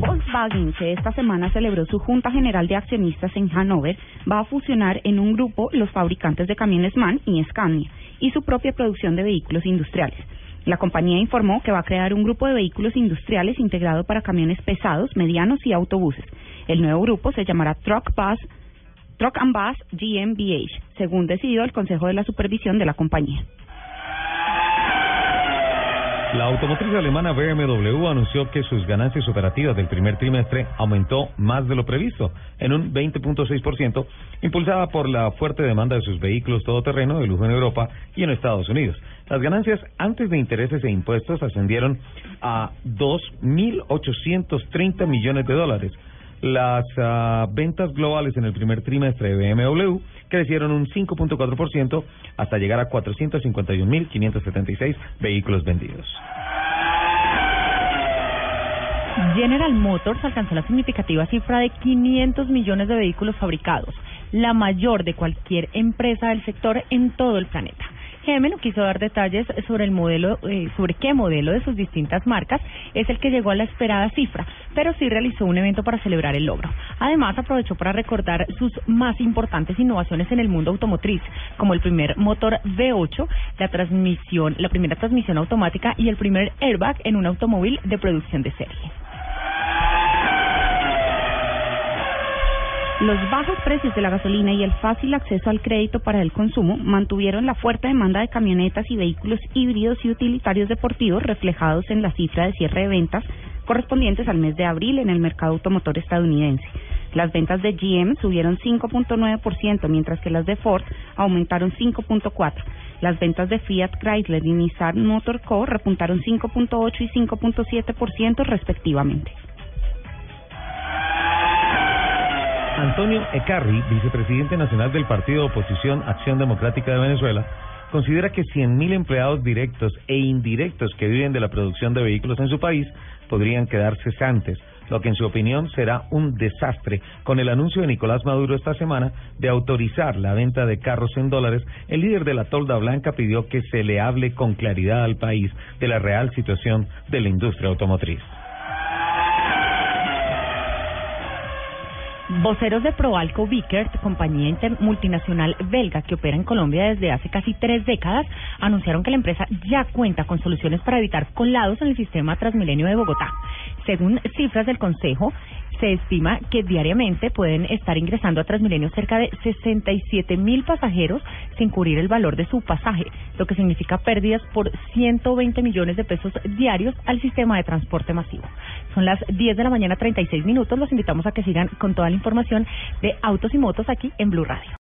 Volkswagen, que esta semana celebró su Junta General de Accionistas en Hannover, va a fusionar en un grupo los fabricantes de camiones MAN y Scania y su propia producción de vehículos industriales. La compañía informó que va a crear un grupo de vehículos industriales integrado para camiones pesados, medianos y autobuses. El nuevo grupo se llamará Truck Bus Truck and Bus GmbH, según decidió el Consejo de la Supervisión de la compañía. La automotriz alemana BMW anunció que sus ganancias operativas del primer trimestre aumentó más de lo previsto, en un 20.6%, impulsada por la fuerte demanda de sus vehículos todoterreno de lujo en Europa y en Estados Unidos. Las ganancias antes de intereses e impuestos ascendieron a 2.830 millones de dólares, las uh, ventas globales en el primer trimestre de BMW crecieron un 5.4% hasta llegar a 451.576 vehículos vendidos. General Motors alcanzó la significativa cifra de 500 millones de vehículos fabricados, la mayor de cualquier empresa del sector en todo el planeta. No quiso dar detalles sobre el modelo, eh, sobre qué modelo de sus distintas marcas es el que llegó a la esperada cifra, pero sí realizó un evento para celebrar el logro. Además, aprovechó para recordar sus más importantes innovaciones en el mundo automotriz, como el primer motor V8, la transmisión, la primera transmisión automática y el primer airbag en un automóvil de producción de serie. Los bajos precios de la gasolina y el fácil acceso al crédito para el consumo mantuvieron la fuerte demanda de camionetas y vehículos híbridos y utilitarios deportivos reflejados en la cifra de cierre de ventas correspondientes al mes de abril en el mercado automotor estadounidense. Las ventas de GM subieron 5.9%, mientras que las de Ford aumentaron 5.4%. Las ventas de Fiat Chrysler y Nissan Motor Co. repuntaron 5.8 y 5.7% respectivamente. Antonio Ecarri, vicepresidente nacional del Partido de Oposición Acción Democrática de Venezuela, considera que 100.000 empleados directos e indirectos que viven de la producción de vehículos en su país podrían quedar cesantes, lo que en su opinión será un desastre con el anuncio de Nicolás Maduro esta semana de autorizar la venta de carros en dólares. El líder de la tolda blanca pidió que se le hable con claridad al país de la real situación de la industria automotriz. Voceros de Proalco Vickers, compañía multinacional belga que opera en Colombia desde hace casi tres décadas, anunciaron que la empresa ya cuenta con soluciones para evitar colados en el sistema Transmilenio de Bogotá. Según cifras del Consejo, se estima que diariamente pueden estar ingresando a Transmilenio cerca de 67 mil pasajeros sin cubrir el valor de su pasaje, lo que significa pérdidas por 120 millones de pesos diarios al sistema de transporte masivo. Son las 10 de la mañana, 36 minutos. Los invitamos a que sigan con toda la información de autos y motos aquí en Blue Radio.